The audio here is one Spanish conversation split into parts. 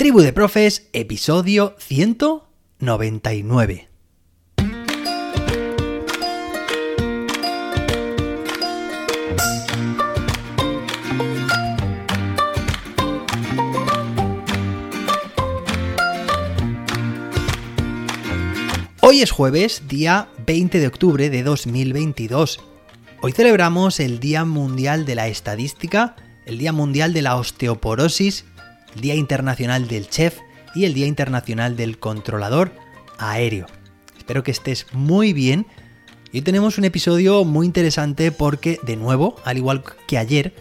Tribu de Profes, episodio 199. Hoy es jueves, día 20 de octubre de 2022. Hoy celebramos el Día Mundial de la Estadística, el Día Mundial de la Osteoporosis, Día Internacional del Chef y el Día Internacional del Controlador Aéreo. Espero que estés muy bien. Hoy tenemos un episodio muy interesante porque, de nuevo, al igual que ayer,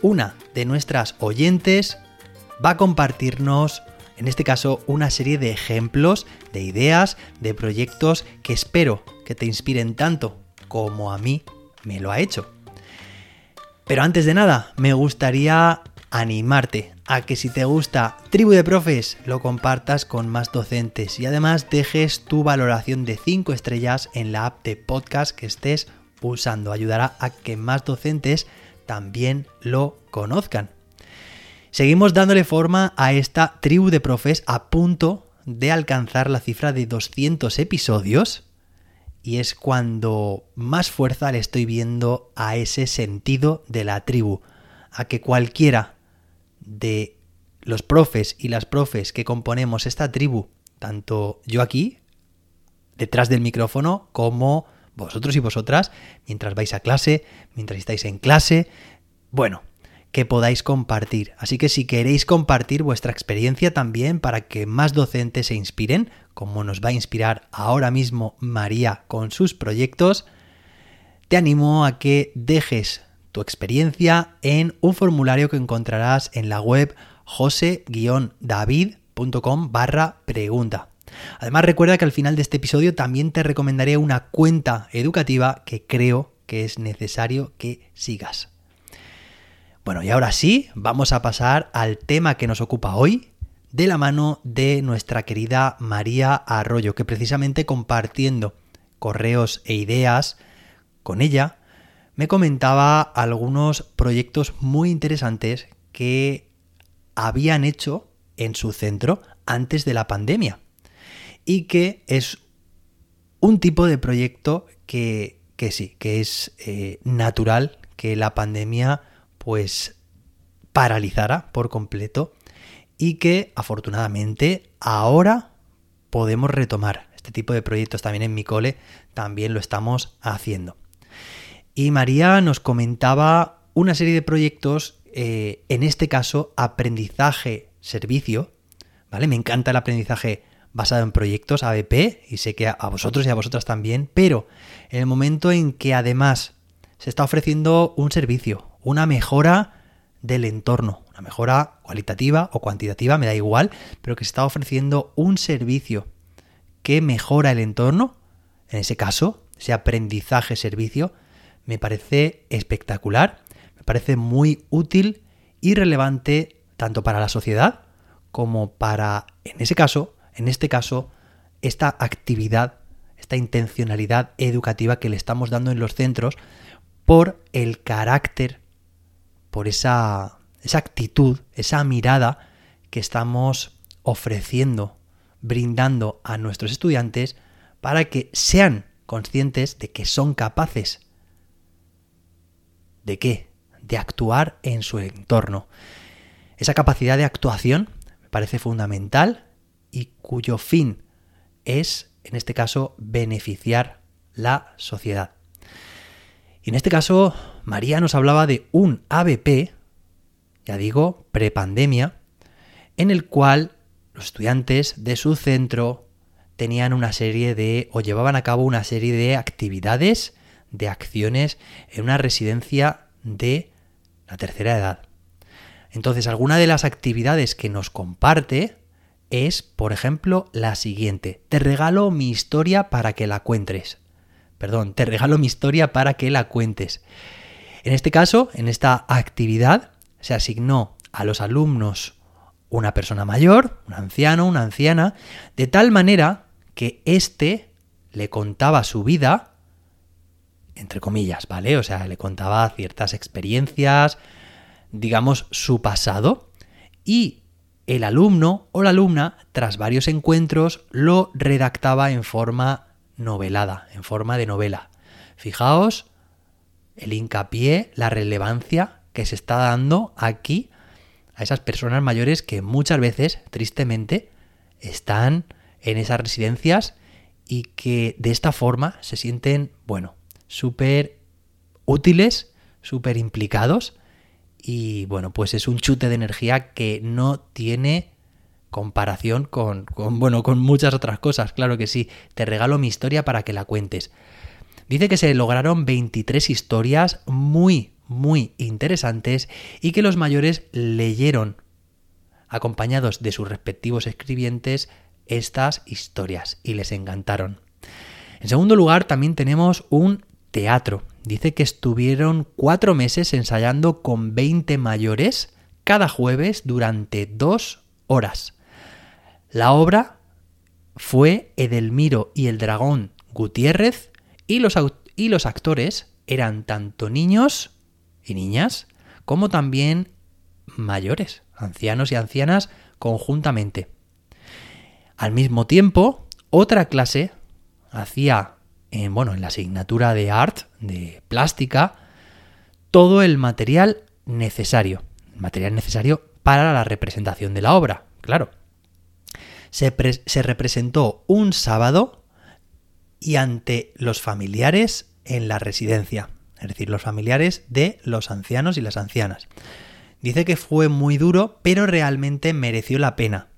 una de nuestras oyentes va a compartirnos en este caso una serie de ejemplos, de ideas, de proyectos que espero que te inspiren tanto como a mí me lo ha hecho. Pero antes de nada, me gustaría animarte a que si te gusta Tribu de Profes lo compartas con más docentes y además dejes tu valoración de 5 estrellas en la app de podcast que estés usando. Ayudará a que más docentes también lo conozcan. Seguimos dándole forma a esta tribu de profes a punto de alcanzar la cifra de 200 episodios y es cuando más fuerza le estoy viendo a ese sentido de la tribu, a que cualquiera de los profes y las profes que componemos esta tribu, tanto yo aquí, detrás del micrófono, como vosotros y vosotras, mientras vais a clase, mientras estáis en clase, bueno, que podáis compartir. Así que si queréis compartir vuestra experiencia también para que más docentes se inspiren, como nos va a inspirar ahora mismo María con sus proyectos, te animo a que dejes tu experiencia en un formulario que encontrarás en la web jose-david.com barra pregunta. Además recuerda que al final de este episodio también te recomendaré una cuenta educativa que creo que es necesario que sigas. Bueno, y ahora sí, vamos a pasar al tema que nos ocupa hoy, de la mano de nuestra querida María Arroyo, que precisamente compartiendo correos e ideas con ella, me comentaba algunos proyectos muy interesantes que habían hecho en su centro antes de la pandemia y que es un tipo de proyecto que, sí, que es eh, natural que la pandemia pues paralizara por completo y que afortunadamente ahora podemos retomar este tipo de proyectos también en mi cole, también lo estamos haciendo. Y María nos comentaba una serie de proyectos, eh, en este caso aprendizaje servicio, ¿vale? Me encanta el aprendizaje basado en proyectos ABP y sé que a vosotros y a vosotras también, pero en el momento en que además se está ofreciendo un servicio, una mejora del entorno, una mejora cualitativa o cuantitativa, me da igual, pero que se está ofreciendo un servicio que mejora el entorno, en ese caso, ese aprendizaje servicio, me parece espectacular, me parece muy útil y relevante tanto para la sociedad como para, en ese caso, en este caso, esta actividad, esta intencionalidad educativa que le estamos dando en los centros por el carácter por esa, esa actitud, esa mirada que estamos ofreciendo, brindando a nuestros estudiantes para que sean conscientes de que son capaces. ¿De qué? De actuar en su entorno. Esa capacidad de actuación me parece fundamental y cuyo fin es, en este caso, beneficiar la sociedad. Y en este caso, María nos hablaba de un ABP, ya digo, prepandemia, en el cual los estudiantes de su centro tenían una serie de, o llevaban a cabo una serie de actividades, de acciones en una residencia de la tercera edad. Entonces, alguna de las actividades que nos comparte es, por ejemplo, la siguiente. Te regalo mi historia para que la cuentes perdón, te regalo mi historia para que la cuentes. En este caso, en esta actividad, se asignó a los alumnos una persona mayor, un anciano, una anciana, de tal manera que éste le contaba su vida, entre comillas, ¿vale? O sea, le contaba ciertas experiencias, digamos, su pasado, y el alumno o la alumna, tras varios encuentros, lo redactaba en forma novelada, en forma de novela. Fijaos el hincapié, la relevancia que se está dando aquí a esas personas mayores que muchas veces, tristemente, están en esas residencias y que de esta forma se sienten, bueno, súper útiles, súper implicados y bueno, pues es un chute de energía que no tiene comparación con, con, bueno, con muchas otras cosas, claro que sí. Te regalo mi historia para que la cuentes. Dice que se lograron 23 historias muy, muy interesantes y que los mayores leyeron, acompañados de sus respectivos escribientes, estas historias y les encantaron. En segundo lugar, también tenemos un teatro. Dice que estuvieron cuatro meses ensayando con 20 mayores cada jueves durante dos horas. La obra fue Edelmiro y el dragón Gutiérrez y los, y los actores eran tanto niños y niñas como también mayores, ancianos y ancianas conjuntamente. Al mismo tiempo, otra clase hacía en, bueno, en la asignatura de art, de plástica, todo el material necesario. material necesario para la representación de la obra, claro. Se, se representó un sábado y ante los familiares en la residencia, es decir, los familiares de los ancianos y las ancianas. Dice que fue muy duro, pero realmente mereció la pena.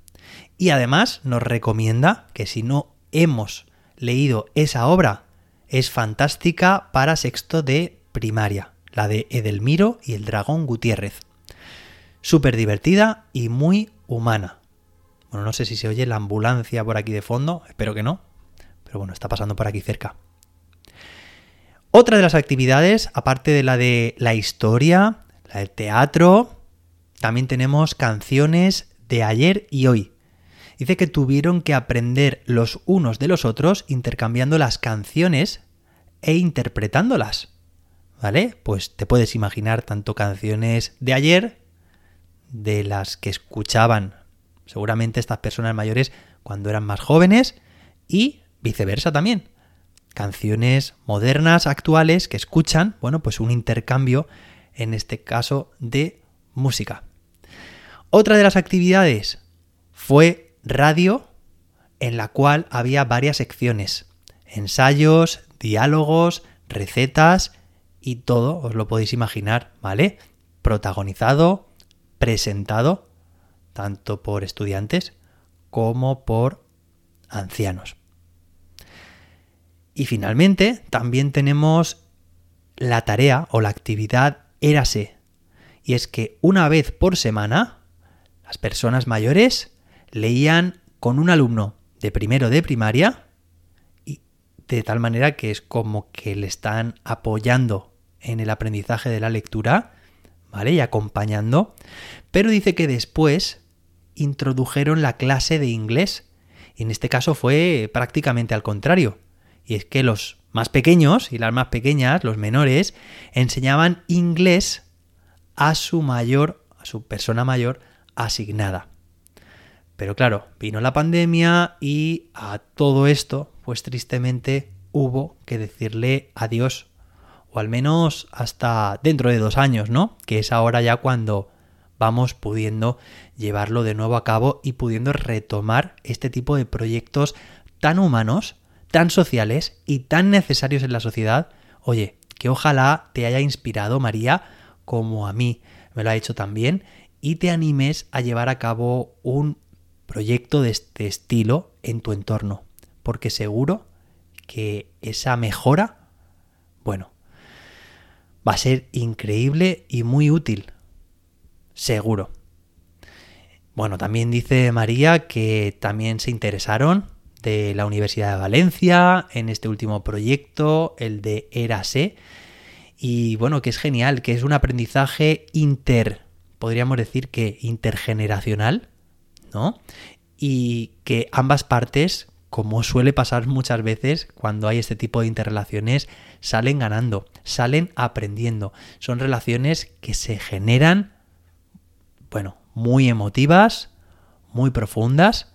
Y además nos recomienda que si no hemos leído esa obra, es fantástica para sexto de primaria, la de Edelmiro y el dragón Gutiérrez. Súper divertida y muy humana. Bueno, no sé si se oye la ambulancia por aquí de fondo, espero que no, pero bueno, está pasando por aquí cerca. Otra de las actividades, aparte de la de la historia, la del teatro, también tenemos canciones de ayer y hoy. Dice que tuvieron que aprender los unos de los otros intercambiando las canciones e interpretándolas. ¿Vale? Pues te puedes imaginar tanto canciones de ayer, de las que escuchaban seguramente estas personas mayores cuando eran más jóvenes, y viceversa también. Canciones modernas, actuales, que escuchan, bueno, pues un intercambio, en este caso, de música. Otra de las actividades fue radio en la cual había varias secciones, ensayos, diálogos, recetas y todo, os lo podéis imaginar, ¿vale? Protagonizado, presentado, tanto por estudiantes como por ancianos. Y finalmente también tenemos la tarea o la actividad Érase. Y es que una vez por semana las personas mayores leían con un alumno de primero de primaria y de tal manera que es como que le están apoyando en el aprendizaje de la lectura, ¿vale? Y acompañando, pero dice que después introdujeron la clase de inglés y en este caso fue prácticamente al contrario. Y es que los más pequeños y las más pequeñas, los menores, enseñaban inglés a su mayor, a su persona mayor asignada. Pero claro, vino la pandemia y a todo esto, pues tristemente hubo que decirle adiós. O al menos hasta dentro de dos años, ¿no? Que es ahora ya cuando vamos pudiendo llevarlo de nuevo a cabo y pudiendo retomar este tipo de proyectos tan humanos, tan sociales y tan necesarios en la sociedad. Oye, que ojalá te haya inspirado María como a mí me lo ha hecho también y te animes a llevar a cabo un proyecto de este estilo en tu entorno, porque seguro que esa mejora, bueno, va a ser increíble y muy útil, seguro. Bueno, también dice María que también se interesaron de la Universidad de Valencia en este último proyecto, el de Erase, y bueno, que es genial, que es un aprendizaje inter, podríamos decir que intergeneracional, Y que ambas partes, como suele pasar muchas veces cuando hay este tipo de interrelaciones, salen ganando, salen aprendiendo. Son relaciones que se generan, bueno, muy emotivas, muy profundas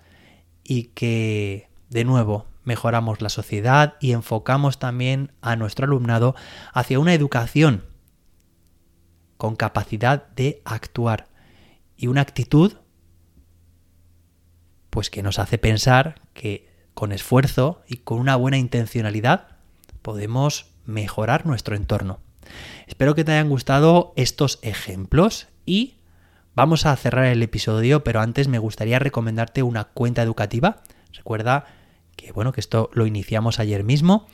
y que, de nuevo, mejoramos la sociedad y enfocamos también a nuestro alumnado hacia una educación con capacidad de actuar y una actitud pues que nos hace pensar que con esfuerzo y con una buena intencionalidad podemos mejorar nuestro entorno. Espero que te hayan gustado estos ejemplos y vamos a cerrar el episodio, pero antes me gustaría recomendarte una cuenta educativa. Recuerda que bueno, que esto lo iniciamos ayer mismo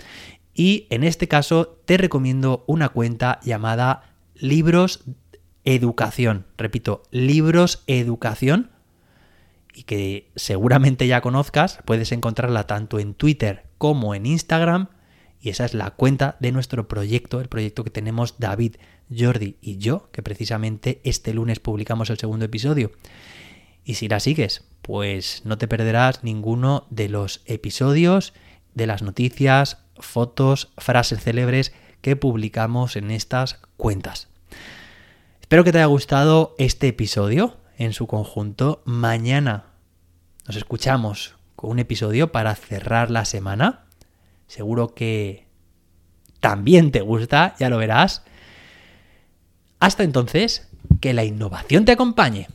y en este caso te recomiendo una cuenta llamada Libros Educación. Repito, Libros Educación y que seguramente ya conozcas, puedes encontrarla tanto en Twitter como en Instagram y esa es la cuenta de nuestro proyecto, el proyecto que tenemos David, Jordi y yo, que precisamente este lunes publicamos el segundo episodio. Y si la sigues, pues no te perderás ninguno de los episodios, de las noticias, fotos, frases célebres que publicamos en estas cuentas. Espero que te haya gustado este episodio en su conjunto. Mañana nos escuchamos con un episodio para cerrar la semana. Seguro que también te gusta, ya lo verás. Hasta entonces, que la innovación te acompañe.